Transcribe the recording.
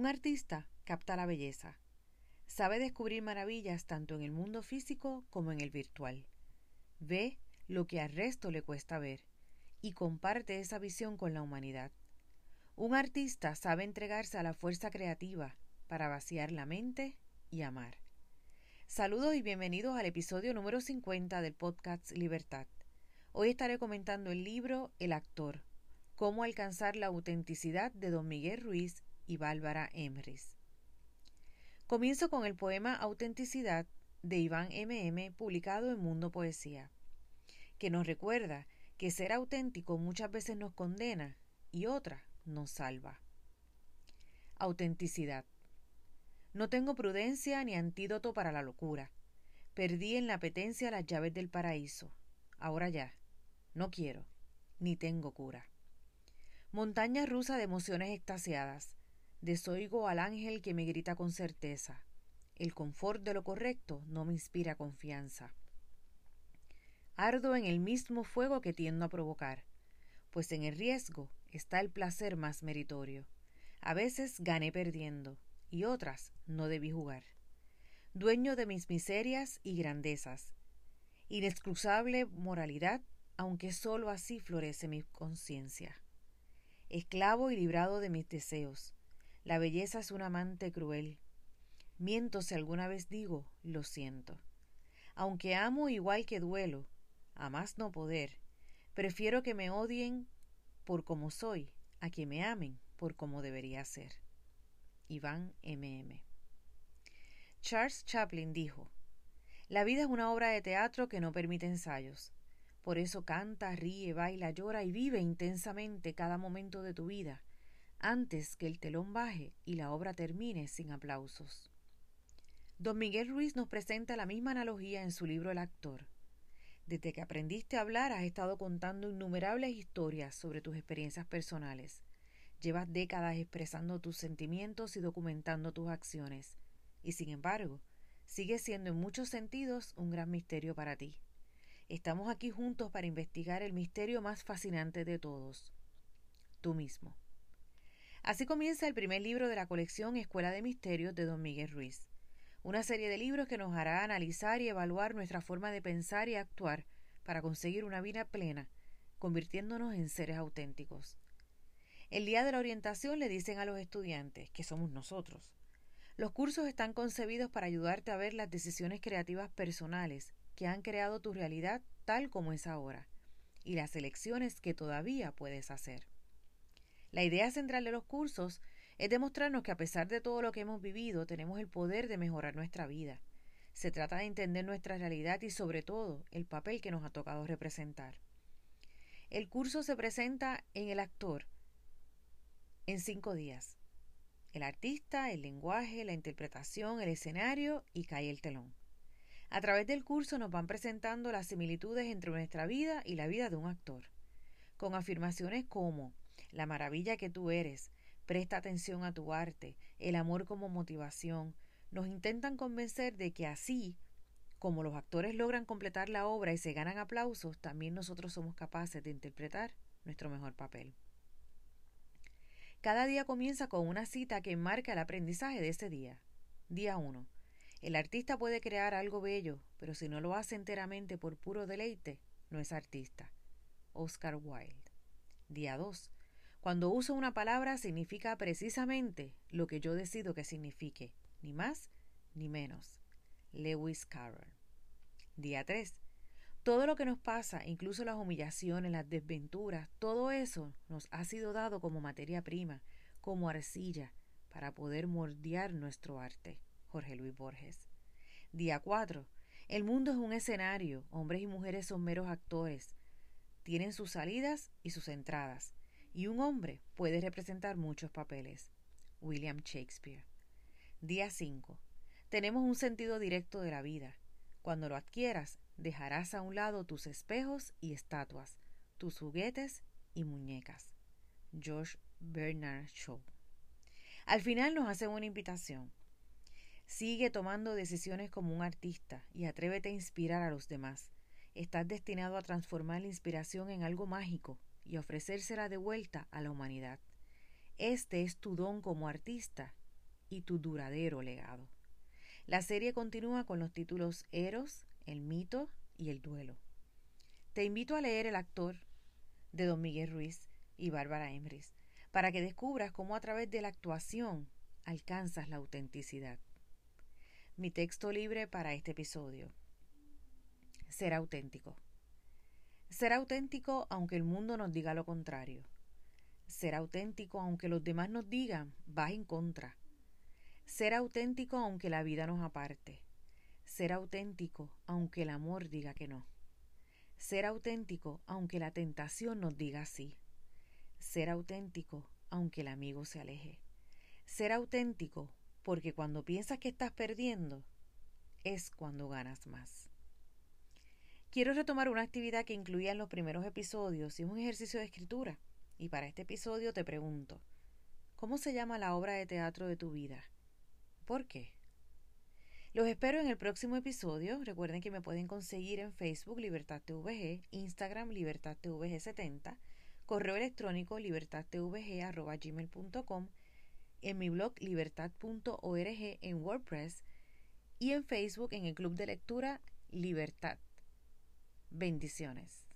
Un artista capta la belleza. Sabe descubrir maravillas tanto en el mundo físico como en el virtual. Ve lo que al resto le cuesta ver y comparte esa visión con la humanidad. Un artista sabe entregarse a la fuerza creativa para vaciar la mente y amar. Saludos y bienvenidos al episodio número 50 del podcast Libertad. Hoy estaré comentando el libro El actor, cómo alcanzar la autenticidad de don Miguel Ruiz y Bárbara Emrys. Comienzo con el poema Autenticidad de Iván M.M. publicado en Mundo Poesía, que nos recuerda que ser auténtico muchas veces nos condena y otra nos salva. Autenticidad. No tengo prudencia ni antídoto para la locura. Perdí en la apetencia las llaves del paraíso. Ahora ya. No quiero, ni tengo cura. Montaña rusa de emociones extasiadas. Desoigo al ángel que me grita con certeza. El confort de lo correcto no me inspira confianza. Ardo en el mismo fuego que tiendo a provocar, pues en el riesgo está el placer más meritorio. A veces gané perdiendo, y otras no debí jugar. Dueño de mis miserias y grandezas. Inexcusable moralidad, aunque sólo así florece mi conciencia. Esclavo y librado de mis deseos, la belleza es un amante cruel. Miento si alguna vez digo, lo siento. Aunque amo igual que duelo, a más no poder, prefiero que me odien por como soy, a que me amen por como debería ser. Iván M.M. Charles Chaplin dijo, La vida es una obra de teatro que no permite ensayos. Por eso canta, ríe, baila, llora y vive intensamente cada momento de tu vida, antes que el telón baje y la obra termine sin aplausos. Don Miguel Ruiz nos presenta la misma analogía en su libro El actor. Desde que aprendiste a hablar has estado contando innumerables historias sobre tus experiencias personales. Llevas décadas expresando tus sentimientos y documentando tus acciones. Y sin embargo, sigue siendo en muchos sentidos un gran misterio para ti. Estamos aquí juntos para investigar el misterio más fascinante de todos, tú mismo. Así comienza el primer libro de la colección Escuela de Misterios de Don Miguel Ruiz, una serie de libros que nos hará analizar y evaluar nuestra forma de pensar y actuar para conseguir una vida plena, convirtiéndonos en seres auténticos. El día de la orientación le dicen a los estudiantes, que somos nosotros, los cursos están concebidos para ayudarte a ver las decisiones creativas personales que han creado tu realidad tal como es ahora y las elecciones que todavía puedes hacer. La idea central de los cursos es demostrarnos que a pesar de todo lo que hemos vivido, tenemos el poder de mejorar nuestra vida. Se trata de entender nuestra realidad y sobre todo el papel que nos ha tocado representar. El curso se presenta en el actor en cinco días. El artista, el lenguaje, la interpretación, el escenario y cae el telón. A través del curso nos van presentando las similitudes entre nuestra vida y la vida de un actor, con afirmaciones como la maravilla que tú eres, presta atención a tu arte, el amor como motivación, nos intentan convencer de que así como los actores logran completar la obra y se ganan aplausos, también nosotros somos capaces de interpretar nuestro mejor papel. Cada día comienza con una cita que marca el aprendizaje de ese día. Día 1. El artista puede crear algo bello, pero si no lo hace enteramente por puro deleite, no es artista. Oscar Wilde. Día 2. Cuando uso una palabra significa precisamente lo que yo decido que signifique, ni más ni menos. Lewis Carroll. Día 3. Todo lo que nos pasa, incluso las humillaciones, las desventuras, todo eso nos ha sido dado como materia prima, como arcilla, para poder moldear nuestro arte. Jorge Luis Borges. Día 4. El mundo es un escenario, hombres y mujeres son meros actores. Tienen sus salidas y sus entradas y un hombre puede representar muchos papeles. William Shakespeare. Día 5. Tenemos un sentido directo de la vida. Cuando lo adquieras, dejarás a un lado tus espejos y estatuas, tus juguetes y muñecas. George Bernard Shaw. Al final nos hace una invitación. Sigue tomando decisiones como un artista y atrévete a inspirar a los demás. Estás destinado a transformar la inspiración en algo mágico y ofrecérsela de vuelta a la humanidad. Este es tu don como artista y tu duradero legado. La serie continúa con los títulos Eros, El mito y El duelo. Te invito a leer El actor de Don Miguel Ruiz y Bárbara Emrys para que descubras cómo a través de la actuación alcanzas la autenticidad. Mi texto libre para este episodio. Ser auténtico. Ser auténtico aunque el mundo nos diga lo contrario. Ser auténtico aunque los demás nos digan vas en contra. Ser auténtico aunque la vida nos aparte. Ser auténtico aunque el amor diga que no. Ser auténtico aunque la tentación nos diga sí. Ser auténtico aunque el amigo se aleje. Ser auténtico porque cuando piensas que estás perdiendo es cuando ganas más. Quiero retomar una actividad que incluía en los primeros episodios y es un ejercicio de escritura. Y para este episodio te pregunto, ¿cómo se llama la obra de teatro de tu vida? ¿Por qué? Los espero en el próximo episodio. Recuerden que me pueden conseguir en Facebook Libertad TVG, Instagram Libertad TVG 70, correo electrónico libertadtvg.gmail.com, en mi blog libertad.org en WordPress y en Facebook en el Club de Lectura Libertad. Bendiciones.